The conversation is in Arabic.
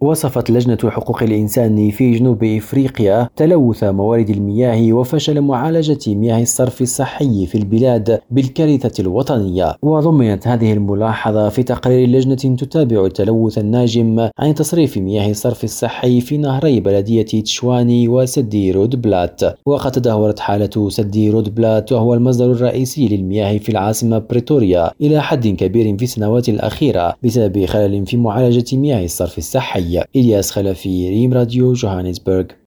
وصفت لجنة حقوق الإنسان في جنوب إفريقيا تلوث موارد المياه وفشل معالجة مياه الصرف الصحي في البلاد بالكارثة الوطنية. وضمنت هذه الملاحظة في تقرير لجنة تتابع التلوث الناجم عن تصريف مياه الصرف الصحي في نهري بلدية تشواني وسدي رود بلات. وقد تدهورت حالة سدي رود بلات وهو المصدر الرئيسي للمياه في العاصمة بريتوريا إلى حد كبير في السنوات الأخيرة بسبب خلل في معالجة مياه الصرف الصحي. إلياس خلفي ريم راديو جوهانسبرغ.